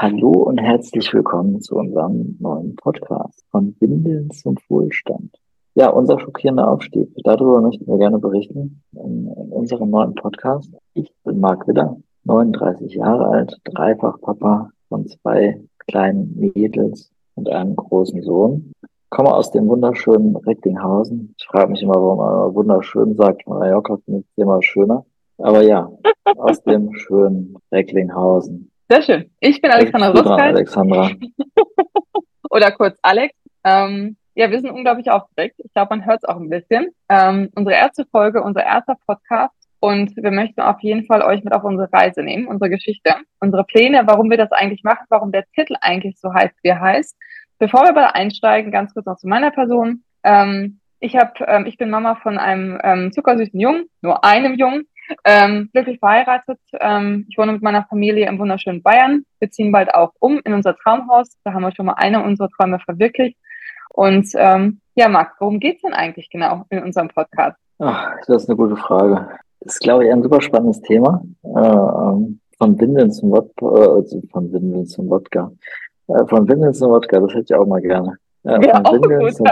Hallo und herzlich willkommen zu unserem neuen Podcast von Windeln zum Wohlstand. Ja, unser schockierender Aufstieg. Darüber möchten wir gerne berichten in, in unserem neuen Podcast. Ich bin Marc Widder, 39 Jahre alt, dreifach Papa von zwei kleinen Mädels und einem großen Sohn. Komme aus dem wunderschönen Recklinghausen. Ich frage mich immer, warum man wunderschön sagt. Mallorca finde ich immer schöner. Aber ja, aus dem schönen Recklinghausen. Sehr schön. Ich bin Alexandra Roskalt. Alexandra. Oder kurz Alex. Ähm, ja, wir sind unglaublich aufgeregt. Ich glaube, man hört es auch ein bisschen. Ähm, unsere erste Folge, unser erster Podcast. Und wir möchten auf jeden Fall euch mit auf unsere Reise nehmen, unsere Geschichte, unsere Pläne, warum wir das eigentlich machen, warum der Titel eigentlich so heißt, wie er heißt. Bevor wir aber einsteigen, ganz kurz noch zu meiner Person. Ähm, ich, hab, ähm, ich bin Mama von einem ähm, zuckersüßen Jungen, nur einem Jungen, ähm, glücklich verheiratet. Ähm, ich wohne mit meiner Familie im wunderschönen Bayern. Wir ziehen bald auch um in unser Traumhaus. Da haben wir schon mal eine unserer Träume verwirklicht. Und ähm, ja, Max, worum geht's denn eigentlich genau in unserem Podcast? Ach, das ist eine gute Frage. Das ist, glaube ich, ein super spannendes Thema. Äh, von Windeln zum Wodka, äh, von Windeln zum Wodka. Äh, von Windeln zum Wodka, das hätte ich auch mal gerne. Äh, ja, von Windeln zum.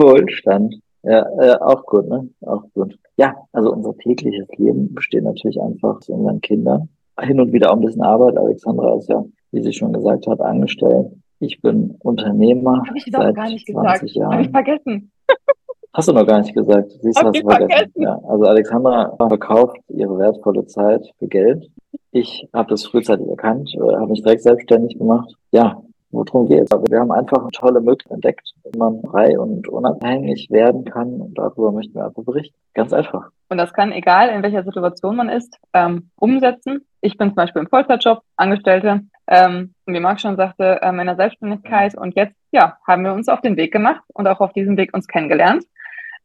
Wohlstand. Ja, äh, auch gut, ne? Auch gut. Ja, also unser tägliches Leben besteht natürlich einfach aus unseren Kindern. Hin und wieder auch ein bisschen Arbeit. Alexandra ist ja, wie sie schon gesagt hat, angestellt. Ich bin Unternehmer Hab ich seit gar nicht 20 gesagt. Jahren. Habe ich vergessen. Hast du noch gar nicht gesagt. Siehst du, Hab hast ich du vergessen. vergessen. Ja, also Alexandra verkauft ihre wertvolle Zeit für Geld. Ich habe das frühzeitig erkannt, äh, habe mich direkt selbstständig gemacht. Ja, worum geht's? Aber wir haben einfach eine tolle Möglichkeit entdeckt, wie man frei und unabhängig werden kann. Und darüber möchten wir einfach berichten. Ganz einfach. Und das kann, egal in welcher Situation man ist, ähm, umsetzen. Ich bin zum Beispiel im Vollzeitjob, Angestellte, ähm, wie Marc schon sagte, ähm, in der Selbstständigkeit. Und jetzt, ja, haben wir uns auf den Weg gemacht und auch auf diesem Weg uns kennengelernt,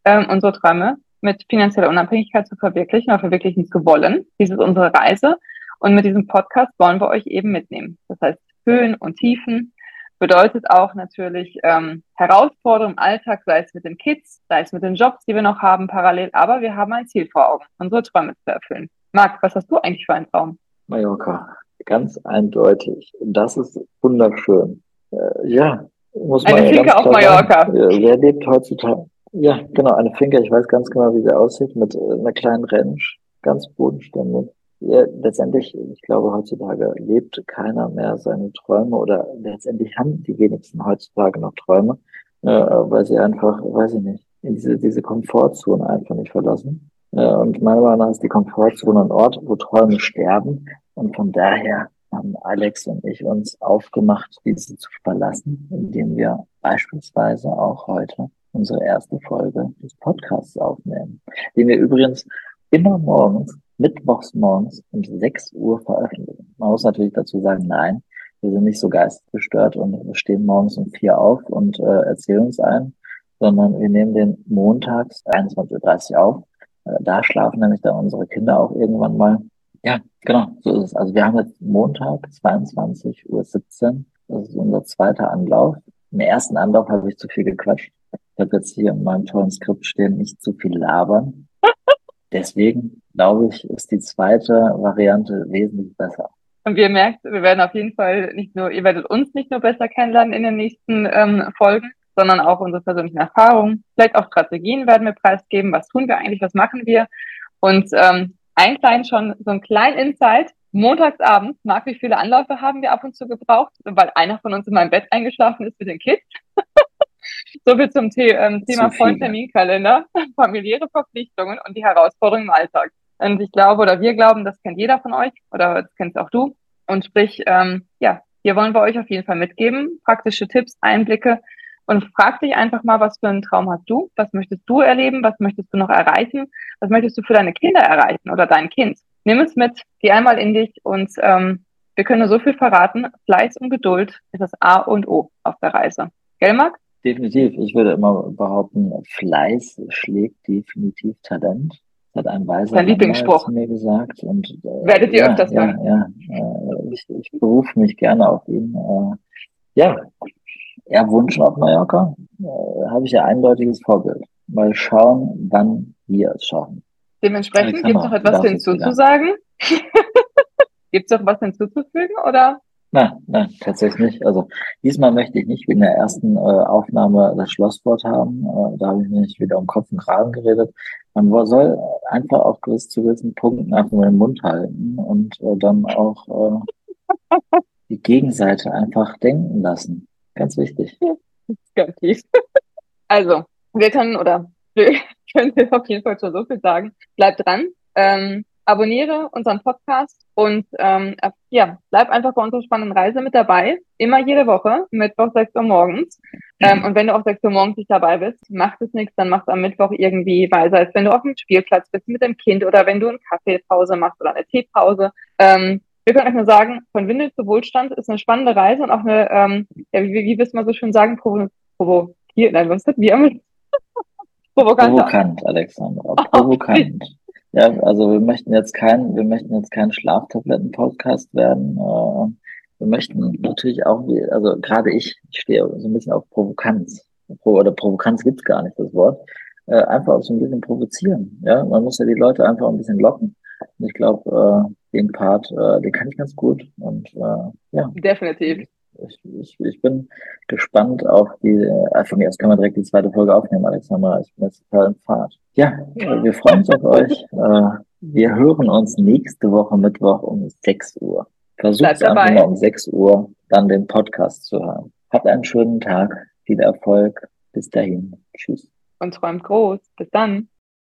ähm, unsere Träume mit finanzieller Unabhängigkeit zu verwirklichen oder verwirklichen zu wollen. Dies ist unsere Reise. Und mit diesem Podcast wollen wir euch eben mitnehmen. Das heißt, Höhen und Tiefen bedeutet auch natürlich ähm, Herausforderungen im Alltag, sei es mit den Kids, sei es mit den Jobs, die wir noch haben parallel. Aber wir haben ein Ziel vor Augen, unsere Träume zu erfüllen. Marc, was hast du eigentlich für einen Traum? Mallorca. Ganz eindeutig. Das ist wunderschön. Äh, ja, muss man Eine ja ganz auf Mallorca. sagen. Wer lebt heutzutage? Ja, genau, eine Finca. Ich weiß ganz genau, wie sie aussieht, mit äh, einer kleinen Ranch, ganz bodenständig. Ja, letztendlich, ich glaube, heutzutage lebt keiner mehr seine Träume oder letztendlich haben die wenigsten heutzutage noch Träume, äh, weil sie einfach, weiß ich nicht, in diese, diese Komfortzone einfach nicht verlassen. Äh, und meiner Meinung nach ist die Komfortzone ein Ort, wo Träume sterben. Und von daher haben Alex und ich uns aufgemacht, diese zu verlassen, indem wir beispielsweise auch heute unsere erste Folge des Podcasts aufnehmen, den wir übrigens immer morgens, mittwochs morgens um 6 Uhr veröffentlichen. Man muss natürlich dazu sagen, nein, wir sind nicht so geistesgestört und wir stehen morgens um vier auf und äh, erzählen uns ein, sondern wir nehmen den montags 21.30 Uhr auf. Äh, da schlafen nämlich dann unsere Kinder auch irgendwann mal. Ja, genau, so ist es. Also wir haben jetzt Montag 22.17 Uhr. Das ist unser zweiter Anlauf. Im ersten Anlauf habe ich zu viel gequatscht. Ich habe jetzt hier in meinem tollen Skript stehen, nicht zu viel labern. Deswegen glaube ich, ist die zweite Variante wesentlich besser. Und wir merkt, wir werden auf jeden Fall nicht nur, ihr werdet uns nicht nur besser kennenlernen in den nächsten ähm, Folgen, sondern auch unsere persönlichen Erfahrungen. Vielleicht auch Strategien werden wir preisgeben. Was tun wir eigentlich? Was machen wir? Und ähm, ein klein schon, so ein klein Insight. Montagsabends, Marc, wie viele Anläufe haben wir ab und zu gebraucht, weil einer von uns in meinem Bett eingeschlafen ist mit den Kids. so viel zum The ähm, Thema Zu vollen viele. Terminkalender, familiäre Verpflichtungen und die Herausforderungen im Alltag. Und ich glaube, oder wir glauben, das kennt jeder von euch, oder das kennst auch du. Und sprich, ähm, ja, hier wollen wir euch auf jeden Fall mitgeben, praktische Tipps, Einblicke. Und frag dich einfach mal, was für einen Traum hast du? Was möchtest du erleben? Was möchtest du noch erreichen? Was möchtest du für deine Kinder erreichen oder dein Kind? Nimm es mit, geh einmal in dich und ähm, wir können nur so viel verraten. Fleiß und Geduld ist das A und O auf der Reise. Gell, Marc? Definitiv. Ich würde immer behaupten, Fleiß schlägt definitiv Talent. Das hat ein weiser mal Lieblingsspruch. mir gesagt. Und, äh, Werdet ihr ja, öfters ja, ja, äh, ich, ich berufe mich gerne auf ihn. Äh, ja, ja, Wunsch auf Mallorca äh, habe ich ja eindeutiges Vorbild. Mal schauen, wann wir es schaffen. Dementsprechend gibt es noch etwas hinzuzusagen. gibt es noch was hinzuzufügen oder Nein, nein, tatsächlich nicht. Also diesmal möchte ich nicht wie in der ersten äh, Aufnahme das Schlosswort haben. Äh, da habe ich mich wieder um Kopf und Kragen geredet. Man soll einfach auch gewiss, zu gewissen Punkten einfach mal den Mund halten und äh, dann auch äh, die Gegenseite einfach denken lassen. Ganz wichtig. Also, wir können oder wir können auf jeden Fall schon so viel sagen. Bleibt dran. Ähm, abonniere unseren Podcast und ähm, ja, bleib einfach bei unserer spannenden Reise mit dabei. Immer jede Woche, Mittwoch 6 Uhr morgens. Ähm, und wenn du auch 6 Uhr morgens nicht dabei bist, macht es nichts, dann machst du am Mittwoch irgendwie, weil sei es, wenn du auf dem Spielplatz bist mit dem Kind oder wenn du eine Kaffeepause machst oder eine Teepause. Ähm, wir können euch nur sagen, von Windel zu Wohlstand ist eine spannende Reise und auch eine, ähm, ja, wie, wie wirst man so schön sagen, provo, provo hier, nein, was ist das? Wie immer? Provokant, Alexander. Provokant. Ja, also wir möchten jetzt kein, wir möchten jetzt kein Schlaftabletten-Podcast werden. Äh, wir möchten natürlich auch, also gerade ich, ich stehe so ein bisschen auf Provokanz. Oder Provokanz gibt's gar nicht, das Wort. Äh, einfach auch so ein bisschen provozieren. Ja, man muss ja die Leute einfach ein bisschen locken. Und ich glaube, äh, den Part, den kann ich ganz gut. Und ja. Definitiv ich, ich, ich bin gespannt auf die, von mir aus können wir direkt die zweite Folge aufnehmen, Alexander. Ich bin jetzt total in Fahrt. Ja, wir freuen uns auf euch. Äh, wir hören uns nächste Woche Mittwoch um 6 Uhr. Versucht einfach mal um 6 Uhr dann den Podcast zu hören. Habt einen schönen Tag, viel Erfolg. Bis dahin. Tschüss. Und träumt groß. Bis dann.